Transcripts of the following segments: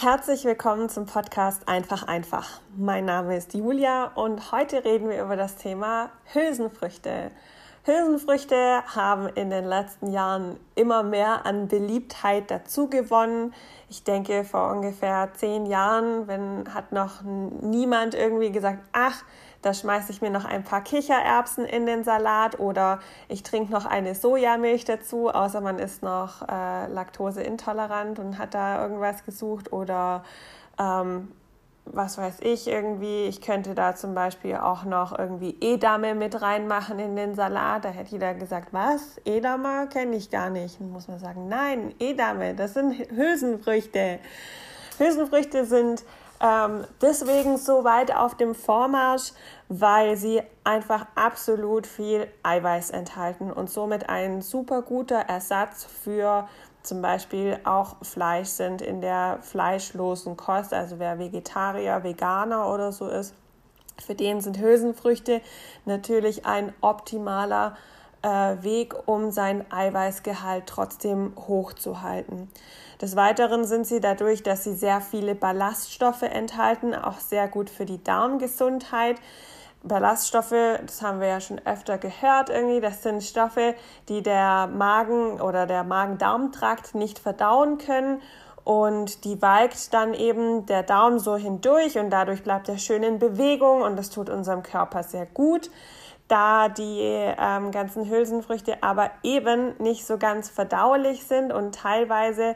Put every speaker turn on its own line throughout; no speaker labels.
Herzlich willkommen zum Podcast Einfach einfach. Mein Name ist Julia und heute reden wir über das Thema Hülsenfrüchte. Hülsenfrüchte haben in den letzten Jahren immer mehr an Beliebtheit dazu gewonnen. Ich denke, vor ungefähr zehn Jahren, wenn hat noch niemand irgendwie gesagt, ach, da schmeiße ich mir noch ein paar Kichererbsen in den Salat oder ich trinke noch eine Sojamilch dazu, außer man ist noch äh, laktoseintolerant und hat da irgendwas gesucht oder ähm, was weiß ich irgendwie, ich könnte da zum Beispiel auch noch irgendwie Edame mit reinmachen in den Salat. Da hätte jeder gesagt, was? Edame kenne ich gar nicht. Dann muss man sagen, nein, Edame, das sind Hülsenfrüchte. Hülsenfrüchte sind ähm, deswegen so weit auf dem Vormarsch, weil sie einfach absolut viel Eiweiß enthalten und somit ein super guter Ersatz für zum Beispiel auch Fleisch sind in der fleischlosen Kost, also wer Vegetarier, Veganer oder so ist, für den sind Hülsenfrüchte natürlich ein optimaler äh, Weg, um seinen Eiweißgehalt trotzdem hochzuhalten. Des Weiteren sind sie dadurch, dass sie sehr viele Ballaststoffe enthalten, auch sehr gut für die Darmgesundheit. Ballaststoffe, das haben wir ja schon öfter gehört irgendwie, das sind Stoffe, die der Magen oder der Magen-Darm-Trakt nicht verdauen können und die walkt dann eben der Darm so hindurch und dadurch bleibt er schön in Bewegung und das tut unserem Körper sehr gut da die ähm, ganzen Hülsenfrüchte aber eben nicht so ganz verdaulich sind und teilweise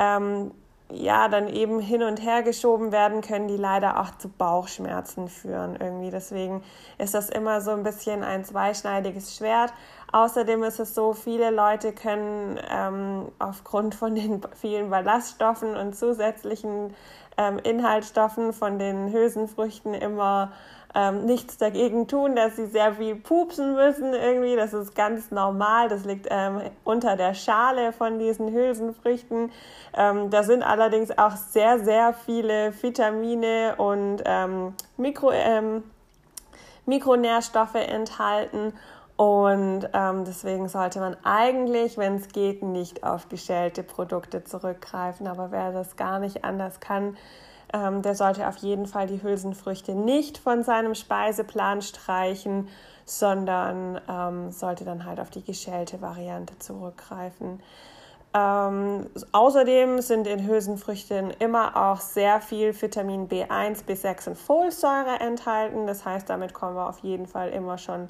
ähm, ja dann eben hin und her geschoben werden, können die leider auch zu Bauchschmerzen führen irgendwie. Deswegen ist das immer so ein bisschen ein zweischneidiges Schwert. Außerdem ist es so, viele Leute können ähm, aufgrund von den vielen Ballaststoffen und zusätzlichen ähm, Inhaltsstoffen von den Hülsenfrüchten immer ähm, nichts dagegen tun, dass sie sehr viel pupsen müssen irgendwie. Das ist ganz normal. Das liegt ähm, unter der Schale von diesen Hülsenfrüchten. Ähm, da sind allerdings auch sehr, sehr viele Vitamine und ähm, Mikro, ähm, Mikronährstoffe enthalten. Und ähm, deswegen sollte man eigentlich, wenn es geht, nicht auf geschälte Produkte zurückgreifen. Aber wer das gar nicht anders kann, ähm, der sollte auf jeden Fall die Hülsenfrüchte nicht von seinem Speiseplan streichen, sondern ähm, sollte dann halt auf die geschälte Variante zurückgreifen. Ähm, außerdem sind in Hülsenfrüchten immer auch sehr viel Vitamin B1, B6 und Folsäure enthalten. Das heißt, damit kommen wir auf jeden Fall immer schon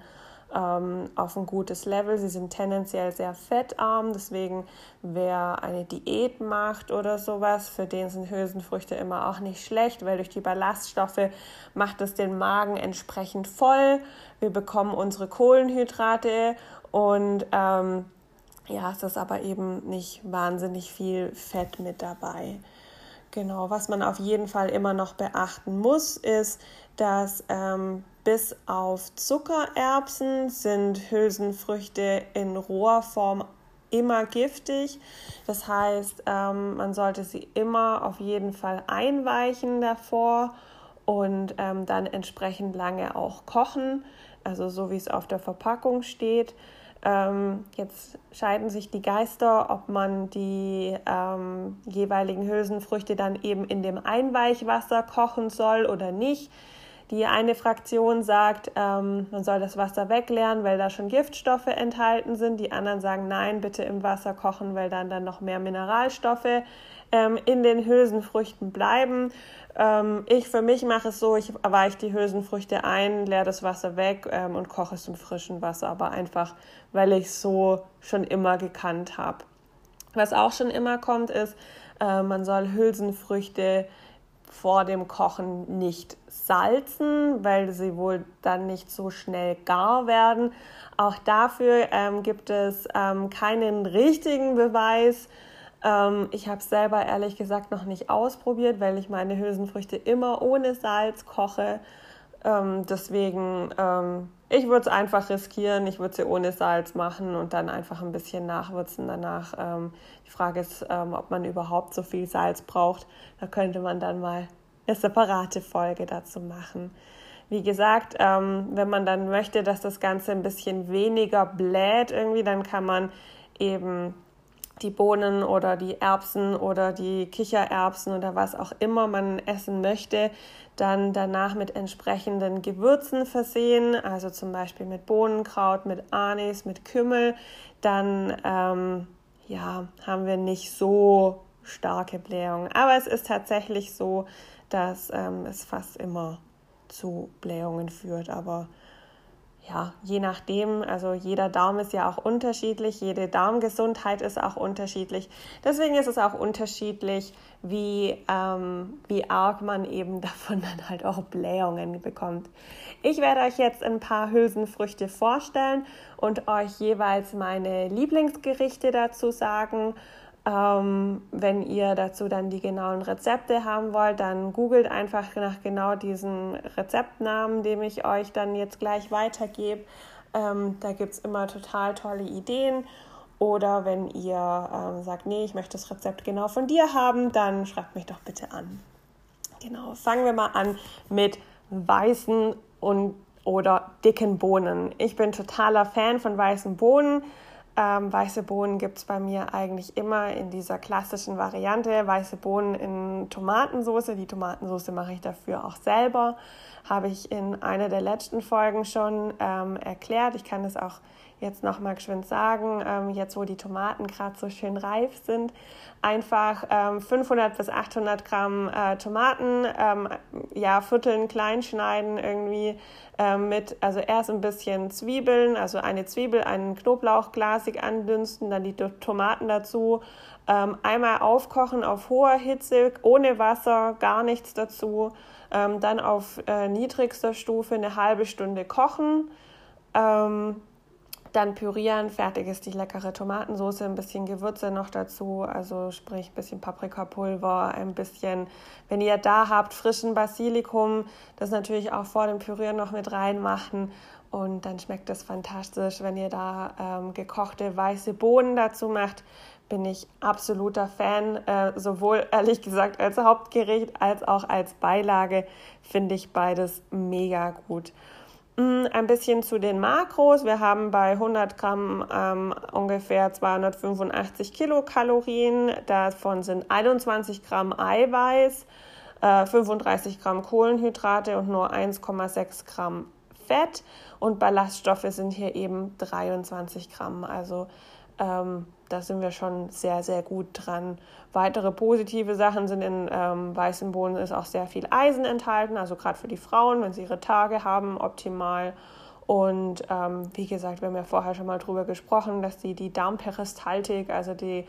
ähm, auf ein gutes Level. Sie sind tendenziell sehr fettarm, deswegen wer eine Diät macht oder sowas, für den sind Hülsenfrüchte immer auch nicht schlecht, weil durch die Ballaststoffe macht es den Magen entsprechend voll. Wir bekommen unsere Kohlenhydrate und ähm, ja, es ist aber eben nicht wahnsinnig viel Fett mit dabei. Genau, was man auf jeden Fall immer noch beachten muss, ist, dass ähm, bis auf Zuckererbsen sind Hülsenfrüchte in roher Form immer giftig. Das heißt, ähm, man sollte sie immer auf jeden Fall einweichen davor und ähm, dann entsprechend lange auch kochen, also so wie es auf der Verpackung steht. Ähm, jetzt scheiden sich die Geister, ob man die ähm, jeweiligen Hülsenfrüchte dann eben in dem Einweichwasser kochen soll oder nicht. Die eine Fraktion sagt, ähm, man soll das Wasser wegleeren, weil da schon Giftstoffe enthalten sind. Die anderen sagen, nein, bitte im Wasser kochen, weil dann dann noch mehr Mineralstoffe ähm, in den Hülsenfrüchten bleiben. Ähm, ich für mich mache es so, ich weiche die Hülsenfrüchte ein, leere das Wasser weg ähm, und koche es im frischen Wasser, aber einfach, weil ich es so schon immer gekannt habe. Was auch schon immer kommt, ist, äh, man soll Hülsenfrüchte vor dem Kochen nicht salzen, weil sie wohl dann nicht so schnell gar werden. Auch dafür ähm, gibt es ähm, keinen richtigen Beweis. Ähm, ich habe es selber ehrlich gesagt noch nicht ausprobiert, weil ich meine Hülsenfrüchte immer ohne Salz koche. Ähm, deswegen, ähm, ich würde es einfach riskieren. Ich würde sie ohne Salz machen und dann einfach ein bisschen nachwürzen danach. Ähm, die Frage ist, ähm, ob man überhaupt so viel Salz braucht. Da könnte man dann mal eine separate Folge dazu machen. Wie gesagt, ähm, wenn man dann möchte, dass das Ganze ein bisschen weniger bläht irgendwie, dann kann man eben die Bohnen oder die Erbsen oder die Kichererbsen oder was auch immer man essen möchte, dann danach mit entsprechenden Gewürzen versehen, also zum Beispiel mit Bohnenkraut, mit Anis, mit Kümmel, dann ähm, ja, haben wir nicht so starke Blähungen. Aber es ist tatsächlich so, dass ähm, es fast immer zu Blähungen führt. Aber ja, je nachdem, also jeder Darm ist ja auch unterschiedlich, jede Darmgesundheit ist auch unterschiedlich. Deswegen ist es auch unterschiedlich, wie, ähm, wie arg man eben davon dann halt auch Blähungen bekommt. Ich werde euch jetzt ein paar Hülsenfrüchte vorstellen und euch jeweils meine Lieblingsgerichte dazu sagen ähm, wenn ihr dazu dann die genauen Rezepte haben wollt, dann googelt einfach nach genau diesen Rezeptnamen, dem ich euch dann jetzt gleich weitergebe. Ähm, da gibt es immer total tolle Ideen. Oder wenn ihr ähm, sagt, nee, ich möchte das Rezept genau von dir haben, dann schreibt mich doch bitte an. Genau, fangen wir mal an mit weißen und oder dicken Bohnen. Ich bin totaler Fan von weißen Bohnen. Ähm, weiße Bohnen gibt es bei mir eigentlich immer in dieser klassischen Variante. Weiße Bohnen in Tomatensauce. Die Tomatensauce mache ich dafür auch selber. Habe ich in einer der letzten Folgen schon ähm, erklärt. Ich kann es auch jetzt noch mal geschwind sagen, ähm, jetzt wo die Tomaten gerade so schön reif sind, einfach ähm, 500 bis 800 Gramm äh, Tomaten, ähm, ja, vierteln, klein schneiden irgendwie ähm, mit, also erst ein bisschen Zwiebeln, also eine Zwiebel, einen Knoblauch glasig andünsten, dann die Tomaten dazu, ähm, einmal aufkochen auf hoher Hitze, ohne Wasser, gar nichts dazu, ähm, dann auf äh, niedrigster Stufe eine halbe Stunde kochen, ähm, dann pürieren, fertig ist die leckere Tomatensauce, ein bisschen Gewürze noch dazu, also sprich ein bisschen Paprikapulver, ein bisschen, wenn ihr da habt, frischen Basilikum, das natürlich auch vor dem Pürieren noch mit reinmachen und dann schmeckt das fantastisch. Wenn ihr da ähm, gekochte weiße Bohnen dazu macht, bin ich absoluter Fan, äh, sowohl ehrlich gesagt als Hauptgericht als auch als Beilage finde ich beides mega gut. Mm, ein bisschen zu den Makros. Wir haben bei 100 Gramm ähm, ungefähr 285 Kilokalorien. Davon sind 21 Gramm Eiweiß, äh, 35 Gramm Kohlenhydrate und nur 1,6 Gramm Fett. Und Ballaststoffe sind hier eben 23 Gramm. Also ähm, da sind wir schon sehr, sehr gut dran. Weitere positive Sachen sind in ähm, weißen Bohnen ist auch sehr viel Eisen enthalten, also gerade für die Frauen, wenn sie ihre Tage haben, optimal. Und ähm, wie gesagt, wir haben ja vorher schon mal drüber gesprochen, dass die die Darmperistaltik, also die,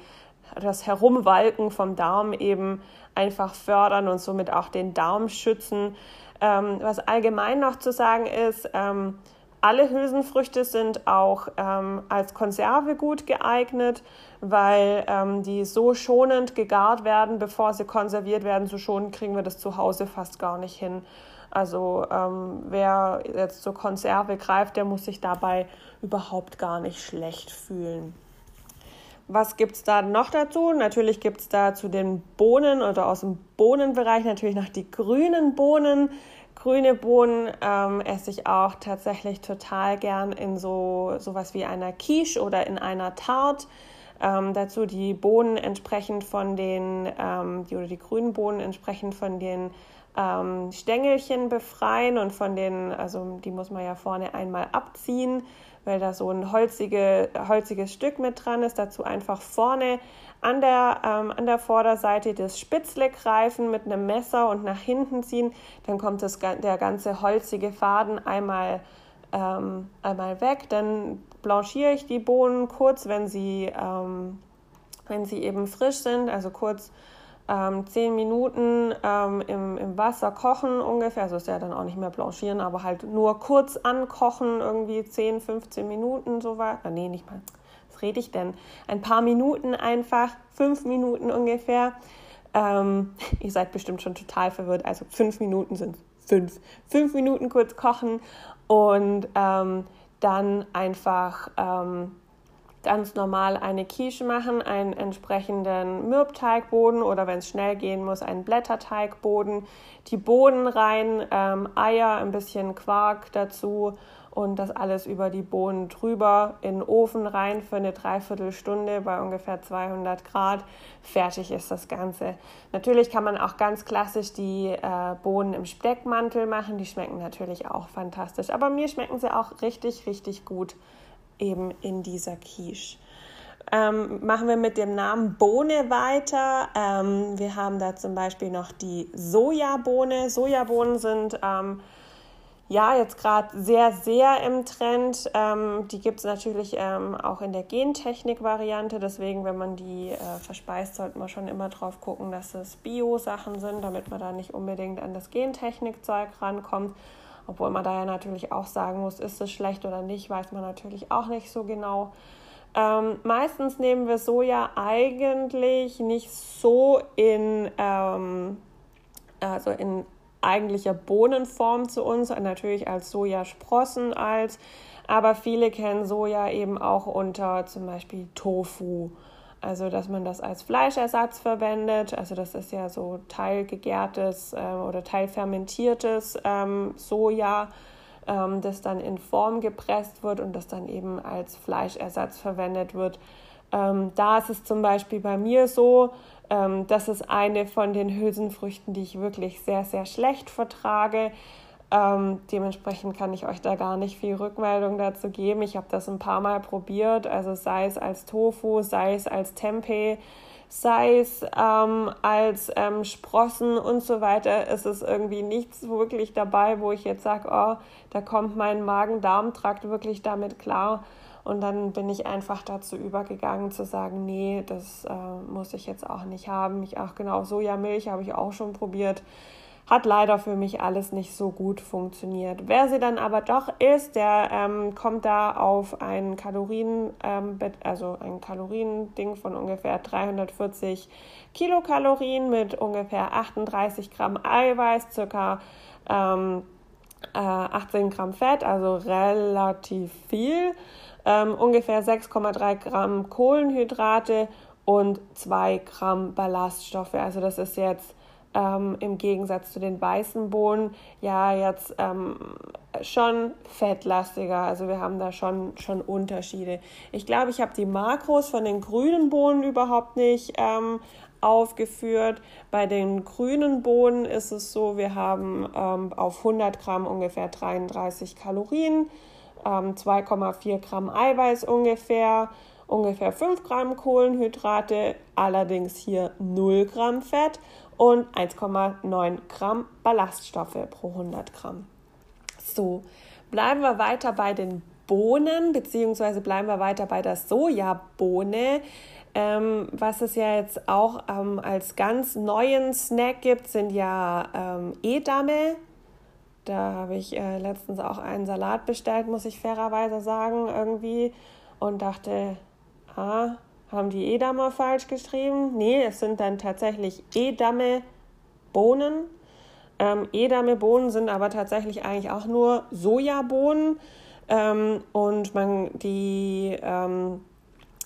das Herumwalken vom Darm eben einfach fördern und somit auch den Darm schützen. Ähm, was allgemein noch zu sagen ist, ähm, alle Hülsenfrüchte sind auch ähm, als Konserve gut geeignet, weil ähm, die so schonend gegart werden, bevor sie konserviert werden. So schonend kriegen wir das zu Hause fast gar nicht hin. Also ähm, wer jetzt zur Konserve greift, der muss sich dabei überhaupt gar nicht schlecht fühlen. Was gibt es da noch dazu? Natürlich gibt es da zu den Bohnen oder aus dem Bohnenbereich natürlich noch die grünen Bohnen. Grüne Bohnen ähm, esse ich auch tatsächlich total gern in so sowas wie einer Quiche oder in einer Tarte. Ähm, dazu die Bohnen entsprechend von den, ähm, die, oder die grünen Bohnen entsprechend von den ähm, Stängelchen befreien und von den, also die muss man ja vorne einmal abziehen, weil da so ein holzige, holziges Stück mit dran ist. Dazu einfach vorne an der, ähm, an der Vorderseite das Spitzle greifen mit einem Messer und nach hinten ziehen. Dann kommt das, der ganze holzige Faden einmal, ähm, einmal weg. Dann blanchiere ich die Bohnen kurz, wenn sie, ähm, wenn sie eben frisch sind, also kurz ähm, 10 Minuten ähm, im, im Wasser kochen ungefähr. Also ist ja dann auch nicht mehr blanchieren, aber halt nur kurz ankochen, irgendwie 10, 15 Minuten so weit. Nee, nicht mal rede ich denn? Ein paar Minuten einfach, fünf Minuten ungefähr. Ähm, ihr seid bestimmt schon total verwirrt. Also fünf Minuten sind fünf. Fünf Minuten kurz kochen und ähm, dann einfach ähm, ganz normal eine Quiche machen, einen entsprechenden Mürbteigboden oder wenn es schnell gehen muss, einen Blätterteigboden, die Bohnen rein, ähm, Eier, ein bisschen Quark dazu und das alles über die Bohnen drüber in den Ofen rein für eine Dreiviertelstunde bei ungefähr 200 Grad. Fertig ist das Ganze. Natürlich kann man auch ganz klassisch die äh, Bohnen im Speckmantel machen. Die schmecken natürlich auch fantastisch. Aber mir schmecken sie auch richtig, richtig gut eben in dieser Quiche. Ähm, machen wir mit dem Namen Bohne weiter. Ähm, wir haben da zum Beispiel noch die Sojabohne. Sojabohnen sind ähm, ja jetzt gerade sehr, sehr im Trend. Ähm, die gibt es natürlich ähm, auch in der Gentechnik-Variante. Deswegen, wenn man die äh, verspeist, sollte man schon immer drauf gucken, dass es Bio-Sachen sind, damit man da nicht unbedingt an das Gentechnik-Zeug rankommt. Obwohl man da ja natürlich auch sagen muss, ist es schlecht oder nicht, weiß man natürlich auch nicht so genau. Ähm, meistens nehmen wir Soja eigentlich nicht so in, ähm, also in eigentlicher Bohnenform zu uns, natürlich als Sojasprossen als, aber viele kennen Soja eben auch unter zum Beispiel Tofu. Also, dass man das als Fleischersatz verwendet. Also, das ist ja so teilgegärtes äh, oder teilfermentiertes ähm, Soja, ähm, das dann in Form gepresst wird und das dann eben als Fleischersatz verwendet wird. Ähm, da ist es zum Beispiel bei mir so, ähm, das ist eine von den Hülsenfrüchten, die ich wirklich sehr, sehr schlecht vertrage. Ähm, dementsprechend kann ich euch da gar nicht viel Rückmeldung dazu geben. Ich habe das ein paar Mal probiert, also sei es als Tofu, sei es als Tempeh, sei es ähm, als ähm, Sprossen und so weiter. Es ist irgendwie nichts wirklich dabei, wo ich jetzt sage, oh, da kommt mein Magen-Darm-Trakt wirklich damit klar. Und dann bin ich einfach dazu übergegangen zu sagen, nee, das äh, muss ich jetzt auch nicht haben. Ich auch genau Sojamilch habe ich auch schon probiert. Hat leider für mich alles nicht so gut funktioniert. Wer sie dann aber doch isst, der ähm, kommt da auf ein Kalorien, ähm, also ein Kaloriending von ungefähr 340 Kilokalorien mit ungefähr 38 Gramm Eiweiß, circa ähm, äh, 18 Gramm Fett, also relativ viel ähm, ungefähr 6,3 Gramm Kohlenhydrate und 2 Gramm Ballaststoffe. Also das ist jetzt ähm, im Gegensatz zu den weißen Bohnen ja jetzt ähm, schon fettlastiger. Also wir haben da schon, schon Unterschiede. Ich glaube, ich habe die Makros von den grünen Bohnen überhaupt nicht ähm, aufgeführt. Bei den grünen Bohnen ist es so, wir haben ähm, auf 100 Gramm ungefähr 33 Kalorien ähm, 2,4 Gramm Eiweiß ungefähr, ungefähr 5 Gramm Kohlenhydrate, allerdings hier 0 Gramm Fett und 1,9 Gramm Ballaststoffe pro 100 Gramm. So, bleiben wir weiter bei den Bohnen, beziehungsweise bleiben wir weiter bei der Sojabohne. Ähm, was es ja jetzt auch ähm, als ganz neuen Snack gibt, sind ja ähm, Edame. Da habe ich äh, letztens auch einen Salat bestellt, muss ich fairerweise sagen, irgendwie. Und dachte, ah, haben die Edamer falsch geschrieben? Nee, es sind dann tatsächlich Edame Bohnen. Ähm, Edame Bohnen sind aber tatsächlich eigentlich auch nur Sojabohnen. Ähm, und man, die ähm,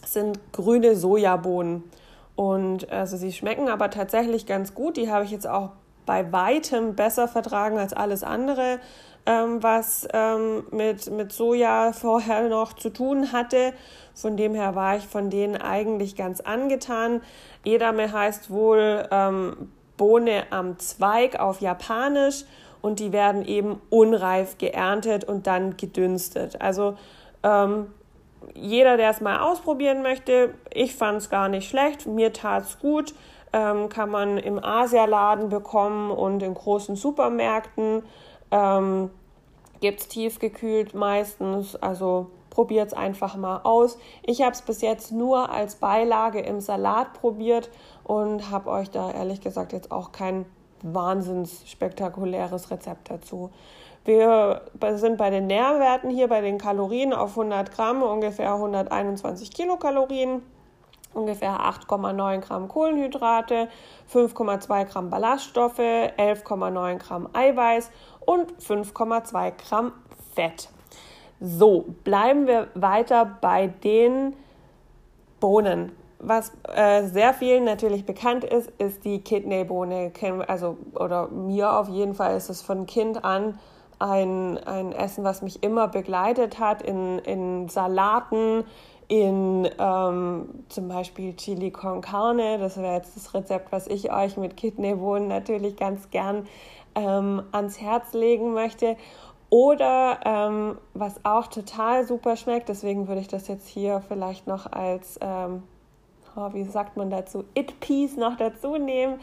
sind grüne Sojabohnen. Und also sie schmecken aber tatsächlich ganz gut. Die habe ich jetzt auch bei weitem besser vertragen als alles andere, ähm, was ähm, mit, mit Soja vorher noch zu tun hatte. Von dem her war ich von denen eigentlich ganz angetan. Edame heißt wohl ähm, Bohne am Zweig auf Japanisch und die werden eben unreif geerntet und dann gedünstet. Also ähm, jeder, der es mal ausprobieren möchte, ich fand es gar nicht schlecht, mir tat es gut ähm, kann man im Asialaden bekommen und in großen Supermärkten. Ähm, Gibt es tiefgekühlt meistens, also probiert es einfach mal aus. Ich habe es bis jetzt nur als Beilage im Salat probiert und habe euch da ehrlich gesagt jetzt auch kein wahnsinns spektakuläres Rezept dazu. Wir sind bei den Nährwerten hier bei den Kalorien auf 100 Gramm ungefähr 121 Kilokalorien ungefähr 8,9 Gramm Kohlenhydrate, 5,2 Gramm Ballaststoffe, 11,9 Gramm Eiweiß und 5,2 Gramm Fett. So, bleiben wir weiter bei den Bohnen. Was äh, sehr vielen natürlich bekannt ist, ist die Kidneybohne. Also, oder mir auf jeden Fall ist es von Kind an ein, ein Essen, was mich immer begleitet hat in, in Salaten, in ähm, zum Beispiel Chili con Carne. Das wäre jetzt das Rezept, was ich euch mit Kidneybohnen natürlich ganz gern ähm, ans Herz legen möchte. Oder ähm, was auch total super schmeckt, deswegen würde ich das jetzt hier vielleicht noch als, ähm, oh, wie sagt man dazu, It-Piece noch dazu nehmen.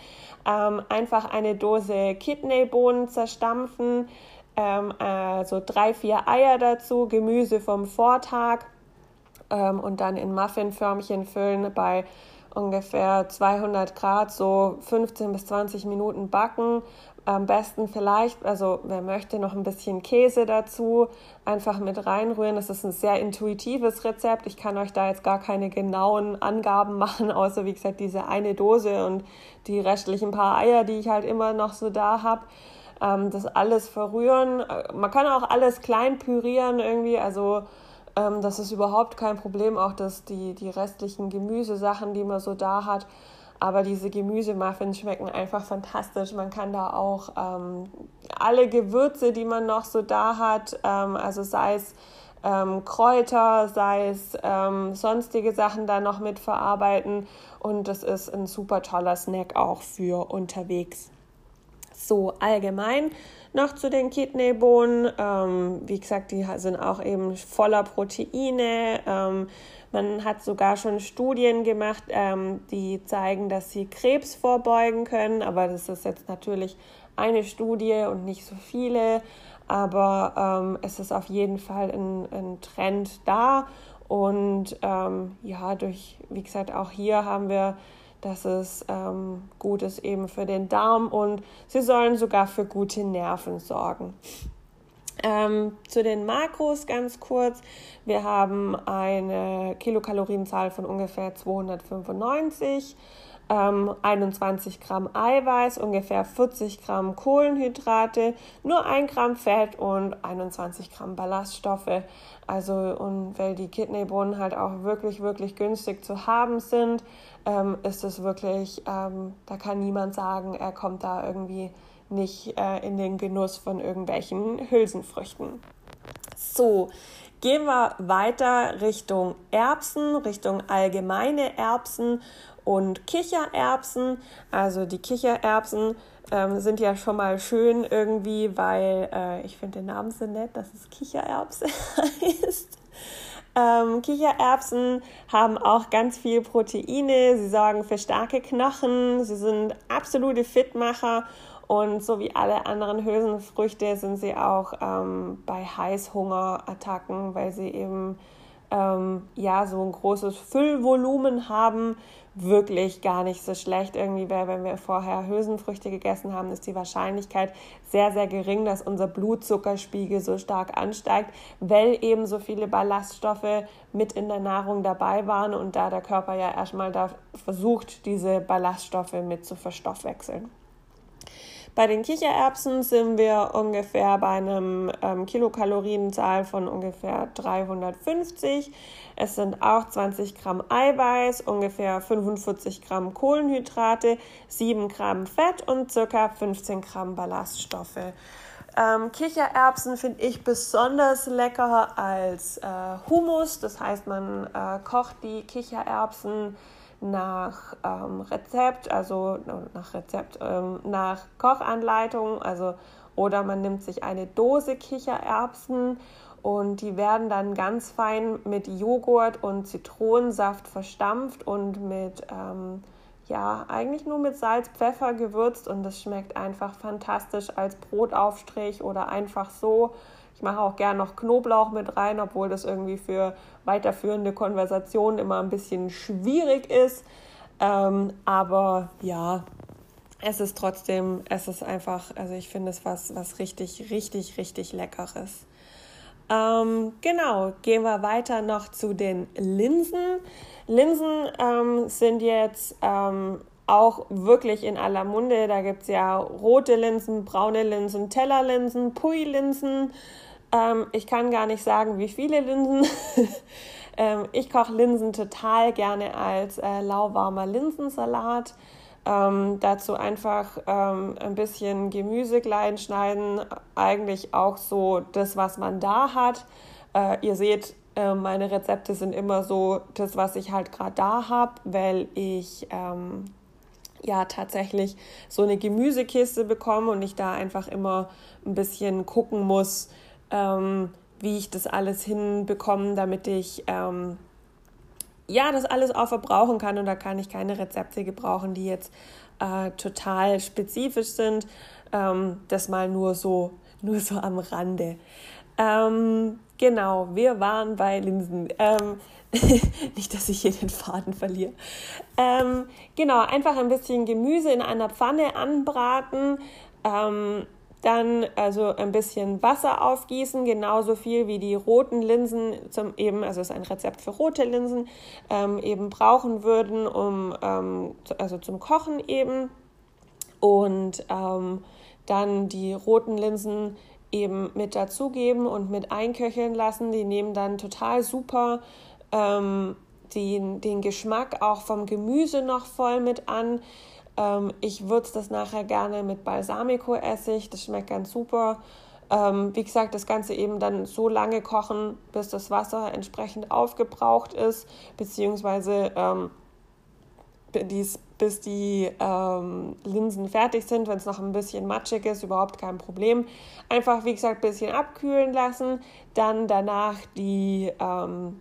Ähm, einfach eine Dose Kidneybohnen zerstampfen, ähm, also drei, vier Eier dazu, Gemüse vom Vortag ähm, und dann in Muffinförmchen füllen bei ungefähr 200 Grad, so 15 bis 20 Minuten backen. Am besten vielleicht, also wer möchte, noch ein bisschen Käse dazu, einfach mit reinrühren. Das ist ein sehr intuitives Rezept. Ich kann euch da jetzt gar keine genauen Angaben machen, außer wie gesagt diese eine Dose und die restlichen paar Eier, die ich halt immer noch so da habe. Ähm, das alles verrühren. Man kann auch alles klein pürieren irgendwie, also ähm, das ist überhaupt kein Problem, auch dass die, die restlichen Gemüsesachen, die man so da hat. Aber diese Gemüsemuffins schmecken einfach fantastisch. Man kann da auch ähm, alle Gewürze, die man noch so da hat, ähm, also sei es ähm, Kräuter, sei es ähm, sonstige Sachen da noch mit verarbeiten. Und das ist ein super toller Snack auch für unterwegs. So allgemein noch zu den Kidneybohnen. Ähm, wie gesagt, die sind auch eben voller Proteine. Ähm, man hat sogar schon Studien gemacht, ähm, die zeigen, dass sie Krebs vorbeugen können. Aber das ist jetzt natürlich eine Studie und nicht so viele. Aber ähm, es ist auf jeden Fall ein, ein Trend da. Und ähm, ja, durch, wie gesagt, auch hier haben wir dass es ähm, gut ist eben für den Darm und sie sollen sogar für gute Nerven sorgen. Ähm, zu den Makros ganz kurz. Wir haben eine Kilokalorienzahl von ungefähr 295 ähm, 21 Gramm Eiweiß, ungefähr 40 Gramm Kohlenhydrate, nur 1 Gramm Fett und 21 Gramm Ballaststoffe. Also, und weil die Kidneybohnen halt auch wirklich, wirklich günstig zu haben sind, ähm, ist es wirklich, ähm, da kann niemand sagen, er kommt da irgendwie nicht äh, in den Genuss von irgendwelchen Hülsenfrüchten. So, gehen wir weiter Richtung Erbsen, Richtung allgemeine Erbsen und Kichererbsen. Also die Kichererbsen ähm, sind ja schon mal schön irgendwie, weil äh, ich finde den Namen so nett, dass es Kichererbse heißt. Ähm, Kichererbsen haben auch ganz viel Proteine, sie sorgen für starke Knochen, sie sind absolute Fitmacher und so wie alle anderen Hülsenfrüchte sind sie auch ähm, bei Heißhungerattacken, weil sie eben ähm, ja so ein großes Füllvolumen haben, wirklich gar nicht so schlecht irgendwie, weil wenn wir vorher Hülsenfrüchte gegessen haben, ist die Wahrscheinlichkeit sehr, sehr gering, dass unser Blutzuckerspiegel so stark ansteigt, weil eben so viele Ballaststoffe mit in der Nahrung dabei waren und da der Körper ja erstmal da versucht, diese Ballaststoffe mit zu verstoffwechseln. Bei den Kichererbsen sind wir ungefähr bei einem ähm, Kilokalorienzahl von ungefähr 350. Es sind auch 20 Gramm Eiweiß, ungefähr 45 Gramm Kohlenhydrate, 7 Gramm Fett und circa 15 Gramm Ballaststoffe. Ähm, Kichererbsen finde ich besonders lecker als äh, Hummus. Das heißt, man äh, kocht die Kichererbsen nach ähm, Rezept, also nach Rezept, ähm, nach Kochanleitung, also oder man nimmt sich eine Dose Kichererbsen und die werden dann ganz fein mit Joghurt und Zitronensaft verstampft und mit ähm, ja eigentlich nur mit Salz, Pfeffer gewürzt und das schmeckt einfach fantastisch als Brotaufstrich oder einfach so. Ich mache auch gern noch Knoblauch mit rein, obwohl das irgendwie für weiterführende Konversationen immer ein bisschen schwierig ist. Ähm, aber ja, es ist trotzdem, es ist einfach, also ich finde es was, was richtig, richtig, richtig Leckeres. Ähm, genau, gehen wir weiter noch zu den Linsen. Linsen ähm, sind jetzt ähm, auch wirklich in aller Munde. Da gibt es ja rote Linsen, braune Linsen, Tellerlinsen, Pui-Linsen. Ähm, ich kann gar nicht sagen, wie viele Linsen. ähm, ich koche Linsen total gerne als äh, lauwarmer Linsensalat. Ähm, dazu einfach ähm, ein bisschen Gemüse klein schneiden, eigentlich auch so das, was man da hat. Äh, ihr seht, äh, meine Rezepte sind immer so das, was ich halt gerade da habe, weil ich ähm, ja tatsächlich so eine Gemüsekiste bekomme und ich da einfach immer ein bisschen gucken muss, ähm, wie ich das alles hinbekomme, damit ich ähm, ja das alles auch verbrauchen kann und da kann ich keine Rezepte gebrauchen, die jetzt äh, total spezifisch sind. Ähm, das mal nur so, nur so am Rande. Ähm, genau, wir waren bei Linsen. Ähm, nicht, dass ich hier den Faden verliere. Ähm, genau, einfach ein bisschen Gemüse in einer Pfanne anbraten. Ähm, dann also ein bisschen Wasser aufgießen, genauso viel wie die roten Linsen zum eben, also es ist ein Rezept für rote Linsen, ähm, eben brauchen würden, um ähm, also zum Kochen eben. Und ähm, dann die roten Linsen eben mit dazugeben und mit einköcheln lassen. Die nehmen dann total super ähm, den, den Geschmack auch vom Gemüse noch voll mit an. Ähm, ich würze das nachher gerne mit Balsamico-Essig, das schmeckt ganz super. Ähm, wie gesagt, das Ganze eben dann so lange kochen, bis das Wasser entsprechend aufgebraucht ist, beziehungsweise ähm, dies, bis die ähm, Linsen fertig sind. Wenn es noch ein bisschen matschig ist, überhaupt kein Problem. Einfach, wie gesagt, ein bisschen abkühlen lassen. Dann danach die ähm,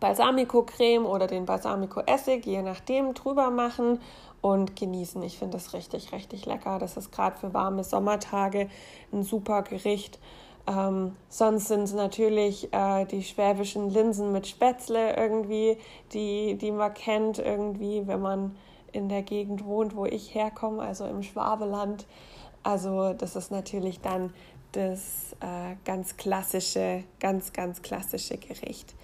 Balsamico-Creme oder den Balsamico-Essig, je nachdem, drüber machen und genießen. Ich finde das richtig, richtig lecker. Das ist gerade für warme Sommertage ein super Gericht. Ähm, sonst sind es natürlich äh, die schwäbischen Linsen mit Spätzle irgendwie, die, die man kennt irgendwie, wenn man in der Gegend wohnt, wo ich herkomme, also im Schwabeland. Also das ist natürlich dann das äh, ganz klassische, ganz, ganz klassische Gericht.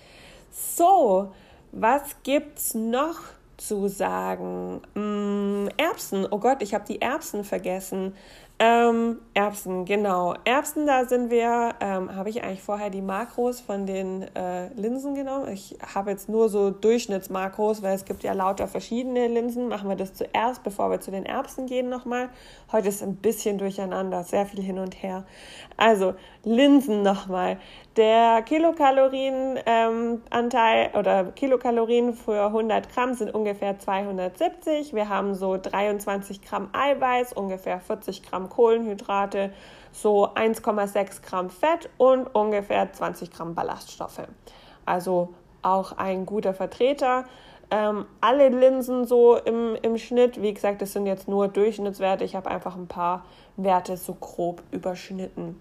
So, was gibt's noch? Zu sagen. Mm, Erbsen, oh Gott, ich habe die Erbsen vergessen. Ähm, Erbsen, genau. Erbsen, da sind wir, ähm, habe ich eigentlich vorher die Makros von den äh, Linsen genommen. Ich habe jetzt nur so Durchschnittsmakros, weil es gibt ja lauter verschiedene Linsen. Machen wir das zuerst, bevor wir zu den Erbsen gehen nochmal. Heute ist ein bisschen durcheinander, sehr viel hin und her. Also, Linsen nochmal. Der Kilokalorienanteil ähm, oder Kilokalorien für 100 Gramm sind ungefähr 270. Wir haben so 23 Gramm Eiweiß, ungefähr 40 Gramm Kohlenhydrate, so 1,6 Gramm Fett und ungefähr 20 Gramm Ballaststoffe. Also auch ein guter Vertreter. Ähm, alle Linsen so im, im Schnitt, wie gesagt, das sind jetzt nur Durchschnittswerte. Ich habe einfach ein paar Werte so grob überschnitten.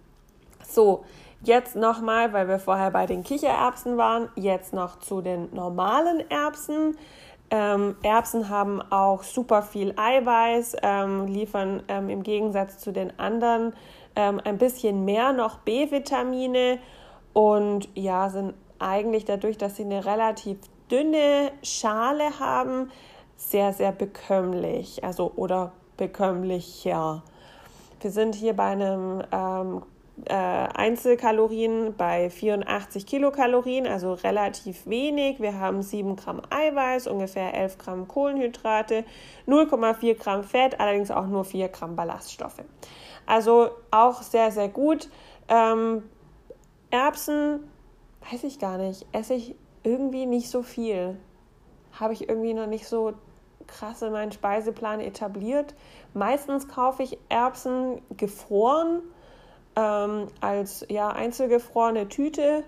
So, jetzt nochmal, weil wir vorher bei den Kichererbsen waren, jetzt noch zu den normalen Erbsen. Ähm, Erbsen haben auch super viel Eiweiß, ähm, liefern ähm, im Gegensatz zu den anderen ähm, ein bisschen mehr noch B-Vitamine und ja, sind eigentlich dadurch, dass sie eine relativ dünne Schale haben, sehr, sehr bekömmlich, also oder bekömmlicher. Wir sind hier bei einem ähm, äh, Einzelkalorien bei 84 Kilokalorien, also relativ wenig. Wir haben 7 Gramm Eiweiß, ungefähr 11 Gramm Kohlenhydrate, 0,4 Gramm Fett, allerdings auch nur 4 Gramm Ballaststoffe. Also auch sehr, sehr gut. Ähm, Erbsen, weiß ich gar nicht, esse ich irgendwie nicht so viel. Habe ich irgendwie noch nicht so krass in meinen Speiseplan etabliert. Meistens kaufe ich Erbsen gefroren ähm, als ja, einzelgefrorene Tüte.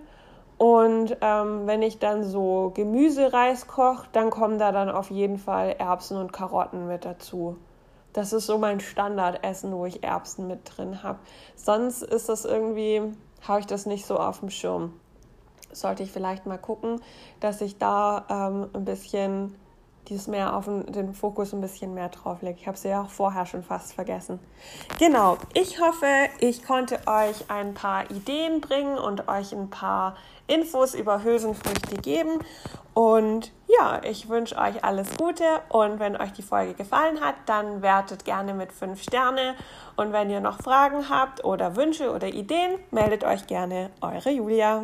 Und ähm, wenn ich dann so Gemüsereis koche, dann kommen da dann auf jeden Fall Erbsen und Karotten mit dazu. Das ist so mein Standardessen, wo ich Erbsen mit drin habe. Sonst ist das irgendwie, habe ich das nicht so auf dem Schirm. Sollte ich vielleicht mal gucken, dass ich da ähm, ein bisschen dieses mehr auf den Fokus ein bisschen mehr drauf legt. Ich habe sie ja auch vorher schon fast vergessen. Genau, ich hoffe, ich konnte euch ein paar Ideen bringen und euch ein paar Infos über Hülsenfrüchte geben. Und ja, ich wünsche euch alles Gute und wenn euch die Folge gefallen hat, dann wertet gerne mit 5 Sterne. Und wenn ihr noch Fragen habt oder Wünsche oder Ideen, meldet euch gerne. Eure Julia.